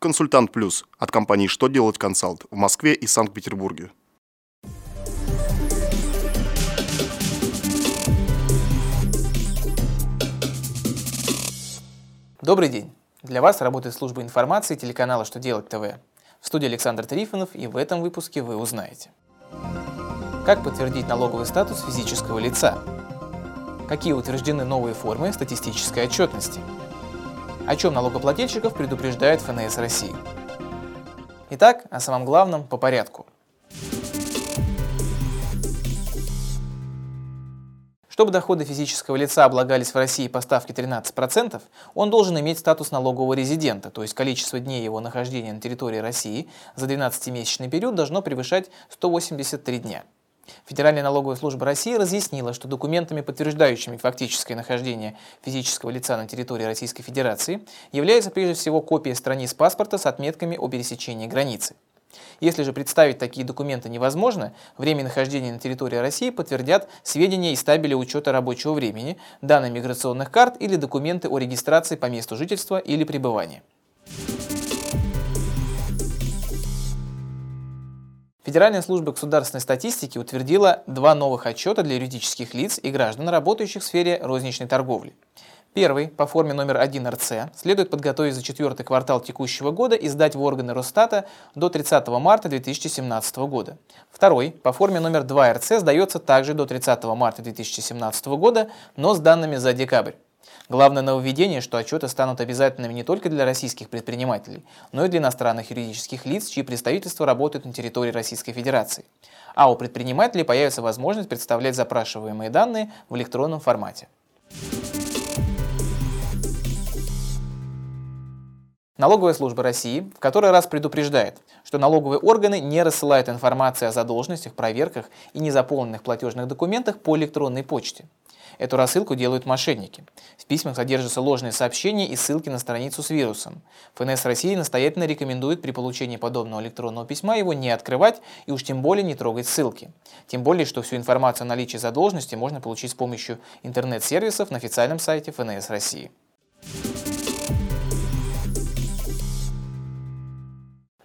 Консультант Плюс от компании «Что делать консалт» в Москве и Санкт-Петербурге. Добрый день! Для вас работает служба информации телеканала «Что делать ТВ». В студии Александр Трифонов и в этом выпуске вы узнаете. Как подтвердить налоговый статус физического лица? Какие утверждены новые формы статистической отчетности? О чем налогоплательщиков предупреждает ФНС России? Итак, о самом главном по порядку. Чтобы доходы физического лица облагались в России по ставке 13%, он должен иметь статус налогового резидента, то есть количество дней его нахождения на территории России за 12-месячный период должно превышать 183 дня. Федеральная налоговая служба России разъяснила, что документами, подтверждающими фактическое нахождение физического лица на территории Российской Федерации, является прежде всего копия страниц паспорта с отметками о пересечении границы. Если же представить такие документы невозможно, время нахождения на территории России подтвердят сведения из табеля учета рабочего времени, данные миграционных карт или документы о регистрации по месту жительства или пребывания. Федеральная служба государственной статистики утвердила два новых отчета для юридических лиц и граждан, работающих в сфере розничной торговли. Первый, по форме номер 1 РЦ, следует подготовить за четвертый квартал текущего года и сдать в органы Росстата до 30 марта 2017 года. Второй, по форме номер 2 РЦ, сдается также до 30 марта 2017 года, но с данными за декабрь. Главное нововведение, что отчеты станут обязательными не только для российских предпринимателей, но и для иностранных юридических лиц, чьи представительства работают на территории Российской Федерации. А у предпринимателей появится возможность представлять запрашиваемые данные в электронном формате. Налоговая служба России в который раз предупреждает, что налоговые органы не рассылают информацию о задолженностях, проверках и незаполненных платежных документах по электронной почте. Эту рассылку делают мошенники. В письмах содержатся ложные сообщения и ссылки на страницу с вирусом. ФНС России настоятельно рекомендует при получении подобного электронного письма его не открывать и уж тем более не трогать ссылки. Тем более, что всю информацию о наличии задолженности можно получить с помощью интернет-сервисов на официальном сайте ФНС России.